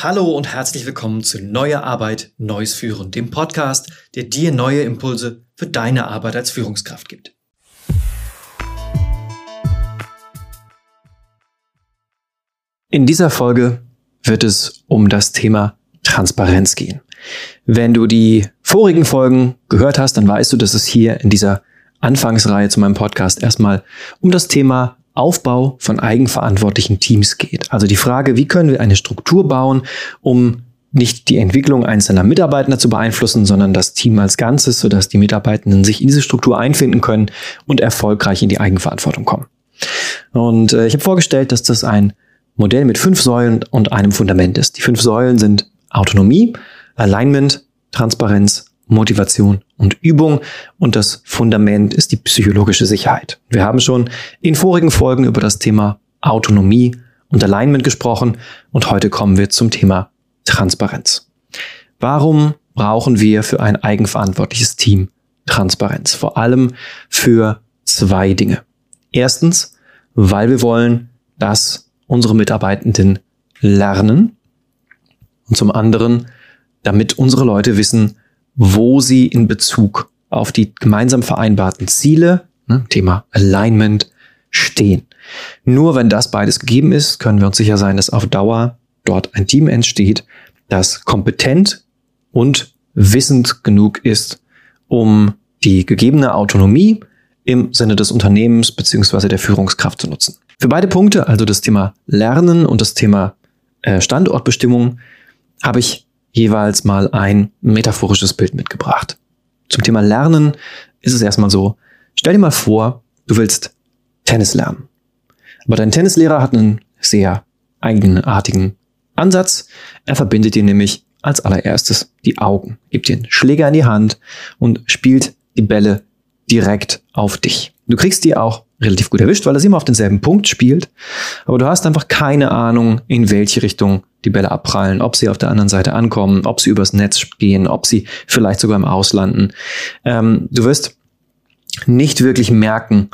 Hallo und herzlich willkommen zu Neue Arbeit, Neues Führen, dem Podcast, der dir neue Impulse für deine Arbeit als Führungskraft gibt. In dieser Folge wird es um das Thema Transparenz gehen. Wenn du die vorigen Folgen gehört hast, dann weißt du, dass es hier in dieser Anfangsreihe zu meinem Podcast erstmal um das Thema Aufbau von eigenverantwortlichen Teams geht. Also die Frage, wie können wir eine Struktur bauen, um nicht die Entwicklung einzelner Mitarbeiter zu beeinflussen, sondern das Team als Ganzes, sodass die Mitarbeitenden sich in diese Struktur einfinden können und erfolgreich in die Eigenverantwortung kommen. Und äh, ich habe vorgestellt, dass das ein Modell mit fünf Säulen und einem Fundament ist. Die fünf Säulen sind Autonomie, Alignment, Transparenz, Motivation und Übung und das Fundament ist die psychologische Sicherheit. Wir haben schon in vorigen Folgen über das Thema Autonomie und Alignment gesprochen und heute kommen wir zum Thema Transparenz. Warum brauchen wir für ein eigenverantwortliches Team Transparenz? Vor allem für zwei Dinge. Erstens, weil wir wollen, dass unsere Mitarbeitenden lernen und zum anderen, damit unsere Leute wissen, wo sie in Bezug auf die gemeinsam vereinbarten Ziele, ne, Thema Alignment, stehen. Nur wenn das beides gegeben ist, können wir uns sicher sein, dass auf Dauer dort ein Team entsteht, das kompetent und wissend genug ist, um die gegebene Autonomie im Sinne des Unternehmens beziehungsweise der Führungskraft zu nutzen. Für beide Punkte, also das Thema Lernen und das Thema äh, Standortbestimmung, habe ich jeweils mal ein metaphorisches Bild mitgebracht. Zum Thema Lernen ist es erstmal so, stell dir mal vor, du willst Tennis lernen. Aber dein Tennislehrer hat einen sehr eigenartigen Ansatz. Er verbindet dir nämlich als allererstes die Augen, gibt dir einen Schläger in die Hand und spielt die Bälle direkt auf dich. Du kriegst die auch relativ gut erwischt, weil er sie immer auf denselben Punkt spielt. Aber du hast einfach keine Ahnung, in welche Richtung die Bälle abprallen, ob sie auf der anderen Seite ankommen, ob sie übers Netz gehen, ob sie vielleicht sogar im Auslanden. Ähm, du wirst nicht wirklich merken,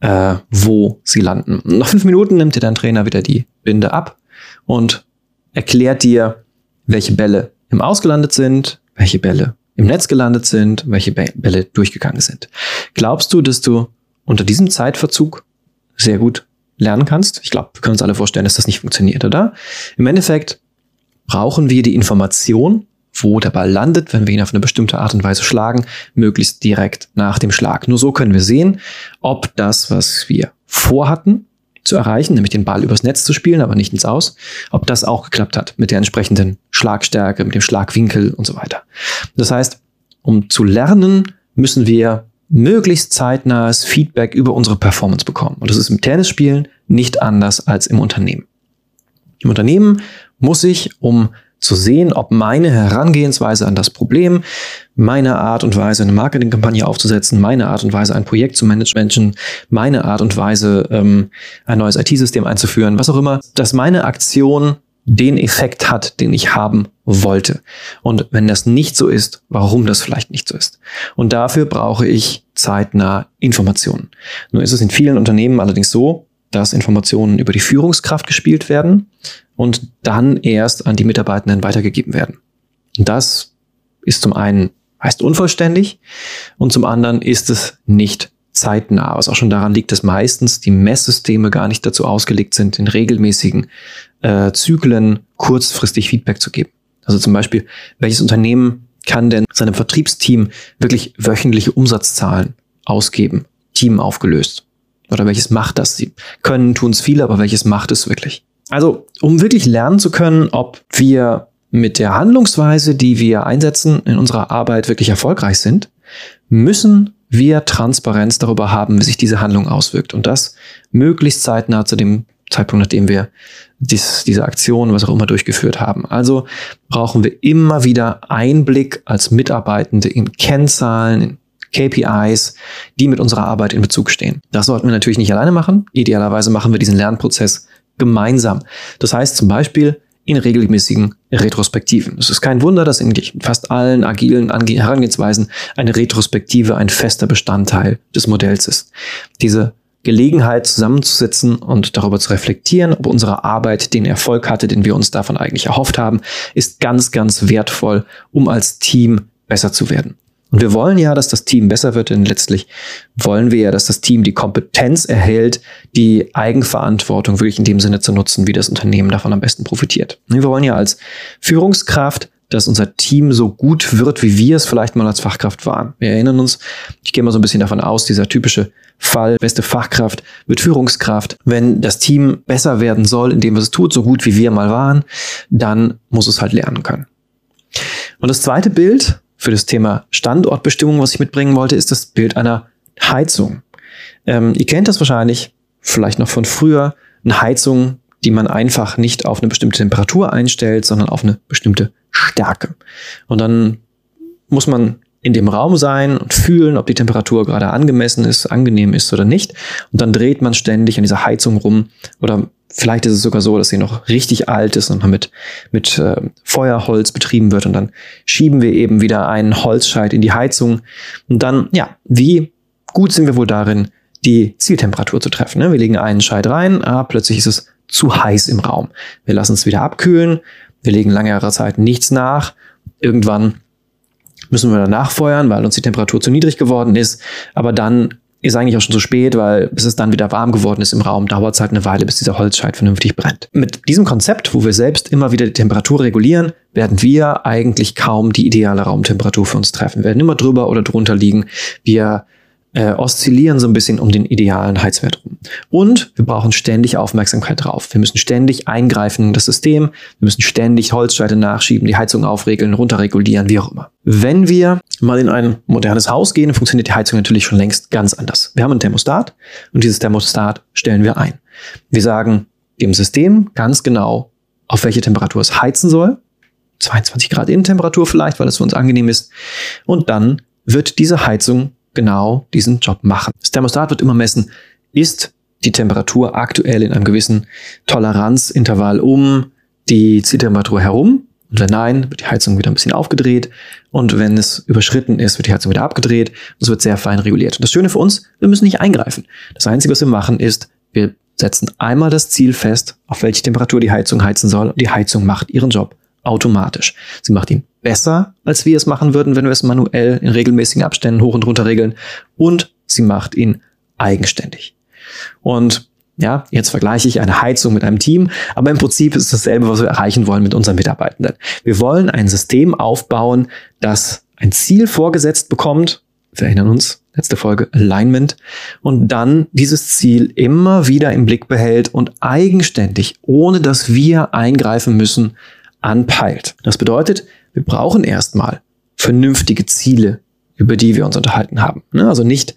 äh, wo sie landen. Nach fünf Minuten nimmt dir dein Trainer wieder die Binde ab und erklärt dir, welche Bälle im Ausgelandet sind, welche Bälle im Netz gelandet sind, welche Bälle durchgegangen sind. Glaubst du, dass du unter diesem Zeitverzug sehr gut lernen kannst. Ich glaube, wir können uns alle vorstellen, dass das nicht funktioniert, oder? Im Endeffekt brauchen wir die Information, wo der Ball landet, wenn wir ihn auf eine bestimmte Art und Weise schlagen, möglichst direkt nach dem Schlag. Nur so können wir sehen, ob das, was wir vorhatten zu erreichen, nämlich den Ball übers Netz zu spielen, aber nicht ins Aus, ob das auch geklappt hat mit der entsprechenden Schlagstärke, mit dem Schlagwinkel und so weiter. Das heißt, um zu lernen, müssen wir möglichst zeitnahes Feedback über unsere Performance bekommen. Und das ist im Tennisspielen nicht anders als im Unternehmen. Im Unternehmen muss ich, um zu sehen, ob meine Herangehensweise an das Problem, meine Art und Weise, eine Marketingkampagne aufzusetzen, meine Art und Weise, ein Projekt zu managen, meine Art und Weise, ähm, ein neues IT-System einzuführen, was auch immer, dass meine Aktion den Effekt hat, den ich haben wollte. Und wenn das nicht so ist, warum das vielleicht nicht so ist. Und dafür brauche ich zeitnah Informationen. Nur ist es in vielen Unternehmen allerdings so, dass Informationen über die Führungskraft gespielt werden und dann erst an die Mitarbeitenden weitergegeben werden. Und das ist zum einen heißt unvollständig und zum anderen ist es nicht zeitnah, was auch schon daran liegt, dass meistens die Messsysteme gar nicht dazu ausgelegt sind, in regelmäßigen äh, Zyklen kurzfristig Feedback zu geben. Also zum Beispiel, welches Unternehmen kann denn seinem Vertriebsteam wirklich wöchentliche Umsatzzahlen ausgeben, Team aufgelöst? Oder welches macht das? Sie können, tun es viele, aber welches macht es wirklich? Also, um wirklich lernen zu können, ob wir mit der Handlungsweise, die wir einsetzen in unserer Arbeit wirklich erfolgreich sind, müssen wir Transparenz darüber haben, wie sich diese Handlung auswirkt. Und das möglichst zeitnah zu dem Zeitpunkt, nachdem wir dies, diese Aktion, was auch immer durchgeführt haben. Also brauchen wir immer wieder Einblick als Mitarbeitende in Kennzahlen, in KPIs, die mit unserer Arbeit in Bezug stehen. Das sollten wir natürlich nicht alleine machen. Idealerweise machen wir diesen Lernprozess gemeinsam. Das heißt zum Beispiel in regelmäßigen Retrospektiven. Es ist kein Wunder, dass in fast allen agilen Herangehensweisen eine Retrospektive ein fester Bestandteil des Modells ist. Diese Gelegenheit zusammenzusitzen und darüber zu reflektieren, ob unsere Arbeit den Erfolg hatte, den wir uns davon eigentlich erhofft haben, ist ganz, ganz wertvoll, um als Team besser zu werden. Und wir wollen ja, dass das Team besser wird, denn letztlich wollen wir ja, dass das Team die Kompetenz erhält, die Eigenverantwortung wirklich in dem Sinne zu nutzen, wie das Unternehmen davon am besten profitiert. Wir wollen ja als Führungskraft dass unser Team so gut wird, wie wir es vielleicht mal als Fachkraft waren. Wir erinnern uns, ich gehe mal so ein bisschen davon aus, dieser typische Fall, beste Fachkraft wird Führungskraft. Wenn das Team besser werden soll, indem es es tut, so gut wie wir mal waren, dann muss es halt lernen können. Und das zweite Bild für das Thema Standortbestimmung, was ich mitbringen wollte, ist das Bild einer Heizung. Ähm, ihr kennt das wahrscheinlich, vielleicht noch von früher, eine Heizung, die man einfach nicht auf eine bestimmte Temperatur einstellt, sondern auf eine bestimmte Stärke. Und dann muss man in dem Raum sein und fühlen, ob die Temperatur gerade angemessen ist, angenehm ist oder nicht. Und dann dreht man ständig an dieser Heizung rum. Oder vielleicht ist es sogar so, dass sie noch richtig alt ist und mit, mit äh, Feuerholz betrieben wird. Und dann schieben wir eben wieder einen Holzscheit in die Heizung. Und dann, ja, wie gut sind wir wohl darin, die Zieltemperatur zu treffen. Ne? Wir legen einen Scheit rein, ah, plötzlich ist es zu heiß im Raum. Wir lassen es wieder abkühlen, wir legen längere Zeit nichts nach. Irgendwann müssen wir dann nachfeuern, weil uns die Temperatur zu niedrig geworden ist. Aber dann ist eigentlich auch schon zu spät, weil bis es dann wieder warm geworden ist im Raum, dauert es halt eine Weile, bis dieser Holzscheit vernünftig brennt. Mit diesem Konzept, wo wir selbst immer wieder die Temperatur regulieren, werden wir eigentlich kaum die ideale Raumtemperatur für uns treffen. Wir werden immer drüber oder drunter liegen. Wir äh, oszillieren so ein bisschen um den idealen Heizwert rum. Und wir brauchen ständig Aufmerksamkeit drauf. Wir müssen ständig eingreifen in das System. Wir müssen ständig Holzscheite nachschieben, die Heizung aufregeln, runterregulieren, wie auch immer. Wenn wir mal in ein modernes Haus gehen, funktioniert die Heizung natürlich schon längst ganz anders. Wir haben ein Thermostat und dieses Thermostat stellen wir ein. Wir sagen dem System ganz genau, auf welche Temperatur es heizen soll. 22 Grad Innentemperatur vielleicht, weil es für uns angenehm ist. Und dann wird diese Heizung genau diesen Job machen. Das Thermostat wird immer messen, ist die Temperatur aktuell in einem gewissen Toleranzintervall um die Zieltemperatur herum. Und wenn nein, wird die Heizung wieder ein bisschen aufgedreht. Und wenn es überschritten ist, wird die Heizung wieder abgedreht. Es wird sehr fein reguliert. Und das Schöne für uns, wir müssen nicht eingreifen. Das Einzige, was wir machen, ist, wir setzen einmal das Ziel fest, auf welche Temperatur die Heizung heizen soll. Und die Heizung macht ihren Job automatisch. Sie macht ihn besser, als wir es machen würden, wenn wir es manuell in regelmäßigen Abständen hoch und runter regeln. Und sie macht ihn eigenständig. Und ja, jetzt vergleiche ich eine Heizung mit einem Team, aber im Prinzip ist es dasselbe, was wir erreichen wollen mit unseren Mitarbeitenden. Wir wollen ein System aufbauen, das ein Ziel vorgesetzt bekommt. Wir erinnern uns, letzte Folge Alignment. Und dann dieses Ziel immer wieder im Blick behält und eigenständig, ohne dass wir eingreifen müssen, anpeilt. Das bedeutet, wir brauchen erstmal vernünftige Ziele, über die wir uns unterhalten haben. Ne? Also nicht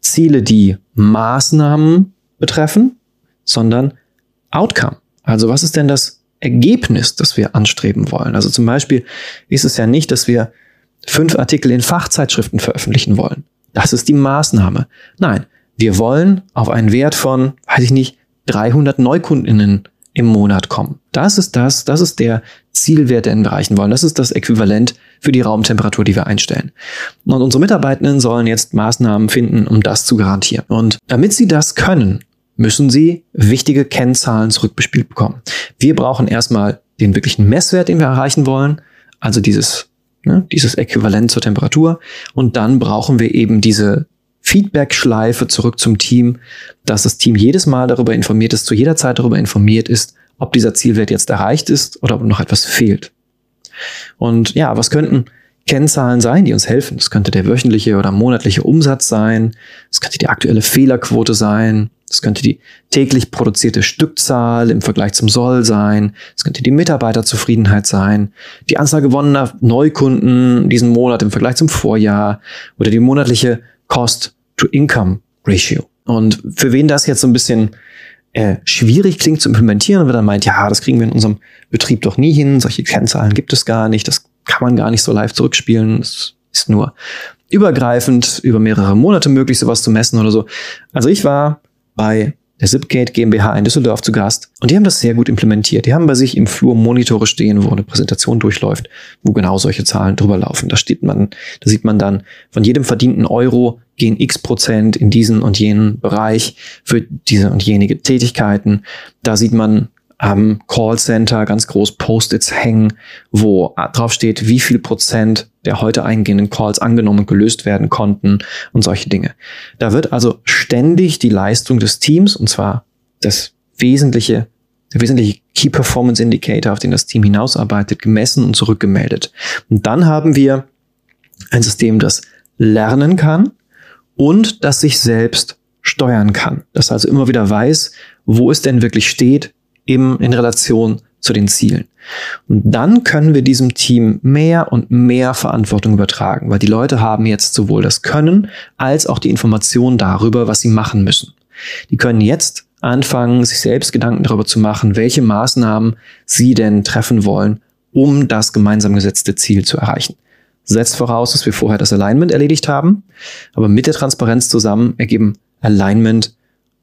Ziele, die Maßnahmen betreffen, sondern Outcome. Also was ist denn das Ergebnis, das wir anstreben wollen? Also zum Beispiel ist es ja nicht, dass wir fünf Artikel in Fachzeitschriften veröffentlichen wollen. Das ist die Maßnahme. Nein, wir wollen auf einen Wert von, weiß ich nicht, 300 Neukundinnen im Monat kommen. Das ist das, das ist der Zielwert, den wir erreichen wollen. Das ist das Äquivalent für die Raumtemperatur, die wir einstellen. Und unsere Mitarbeitenden sollen jetzt Maßnahmen finden, um das zu garantieren. Und damit sie das können, müssen sie wichtige Kennzahlen zurückbespielt bekommen. Wir brauchen erstmal den wirklichen Messwert, den wir erreichen wollen, also dieses, ne, dieses Äquivalent zur Temperatur. Und dann brauchen wir eben diese Feedback-Schleife zurück zum Team, dass das Team jedes Mal darüber informiert ist, zu jeder Zeit darüber informiert ist, ob dieser Zielwert jetzt erreicht ist oder ob noch etwas fehlt. Und ja, was könnten Kennzahlen sein, die uns helfen? Das könnte der wöchentliche oder monatliche Umsatz sein, es könnte die aktuelle Fehlerquote sein, es könnte die täglich produzierte Stückzahl im Vergleich zum Soll sein, es könnte die Mitarbeiterzufriedenheit sein, die Anzahl gewonnener Neukunden diesen Monat im Vergleich zum Vorjahr oder die monatliche Cost-to-Income-Ratio. Und für wen das jetzt so ein bisschen äh, schwierig klingt zu implementieren wir dann meint, ja, das kriegen wir in unserem Betrieb doch nie hin, solche Kennzahlen gibt es gar nicht, das kann man gar nicht so live zurückspielen, es ist nur übergreifend über mehrere Monate möglich, sowas zu messen oder so. Also ich war bei der Zipgate GmbH in Düsseldorf zu Gast und die haben das sehr gut implementiert. Die haben bei sich im Flur Monitore stehen, wo eine Präsentation durchläuft, wo genau solche Zahlen drüber laufen. Da steht man, da sieht man dann von jedem verdienten Euro gehen x Prozent in diesen und jenen Bereich für diese und jenige Tätigkeiten. Da sieht man am Callcenter ganz groß Post-its hängen, wo drauf steht, wie viel Prozent der heute eingehenden Calls angenommen und gelöst werden konnten und solche Dinge. Da wird also ständig die Leistung des Teams, und zwar das wesentliche, der wesentliche Key Performance Indicator, auf den das Team hinausarbeitet, gemessen und zurückgemeldet. Und dann haben wir ein System, das lernen kann und das sich selbst steuern kann. Das also immer wieder weiß, wo es denn wirklich steht, im, in Relation zu den Zielen. Und dann können wir diesem Team mehr und mehr Verantwortung übertragen, weil die Leute haben jetzt sowohl das Können als auch die Information darüber, was sie machen müssen. Die können jetzt anfangen, sich selbst Gedanken darüber zu machen, welche Maßnahmen sie denn treffen wollen, um das gemeinsam gesetzte Ziel zu erreichen. Setzt voraus, dass wir vorher das Alignment erledigt haben, aber mit der Transparenz zusammen ergeben Alignment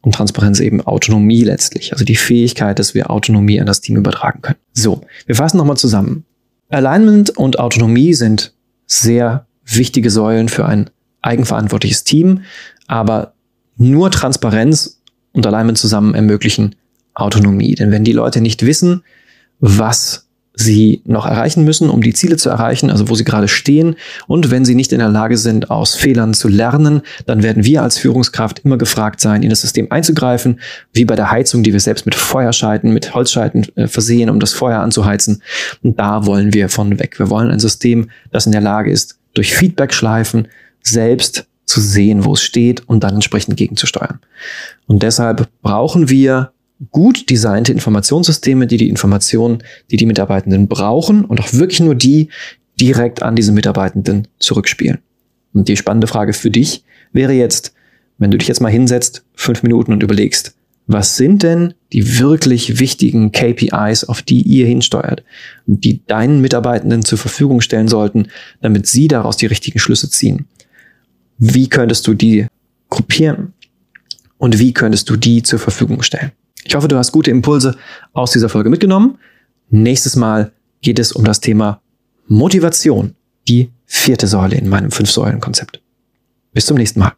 und Transparenz eben Autonomie letztlich, also die Fähigkeit, dass wir Autonomie an das Team übertragen können. So, wir fassen nochmal zusammen. Alignment und Autonomie sind sehr wichtige Säulen für ein eigenverantwortliches Team, aber nur Transparenz und Alignment zusammen ermöglichen Autonomie. Denn wenn die Leute nicht wissen, was sie noch erreichen müssen, um die Ziele zu erreichen, also wo sie gerade stehen. Und wenn sie nicht in der Lage sind, aus Fehlern zu lernen, dann werden wir als Führungskraft immer gefragt sein, in das System einzugreifen, wie bei der Heizung, die wir selbst mit Feuerscheiten, mit Holzscheiten äh, versehen, um das Feuer anzuheizen. Und da wollen wir von weg. Wir wollen ein System, das in der Lage ist, durch Feedback-Schleifen selbst zu sehen, wo es steht und dann entsprechend gegenzusteuern. Und deshalb brauchen wir gut designte Informationssysteme, die die Informationen, die die Mitarbeitenden brauchen und auch wirklich nur die direkt an diese Mitarbeitenden zurückspielen. Und die spannende Frage für dich wäre jetzt, wenn du dich jetzt mal hinsetzt, fünf Minuten und überlegst, was sind denn die wirklich wichtigen KPIs, auf die ihr hinsteuert und die deinen Mitarbeitenden zur Verfügung stellen sollten, damit sie daraus die richtigen Schlüsse ziehen? Wie könntest du die gruppieren? Und wie könntest du die zur Verfügung stellen? Ich hoffe, du hast gute Impulse aus dieser Folge mitgenommen. Nächstes Mal geht es um das Thema Motivation, die vierte Säule in meinem Fünf-Säulen-Konzept. Bis zum nächsten Mal.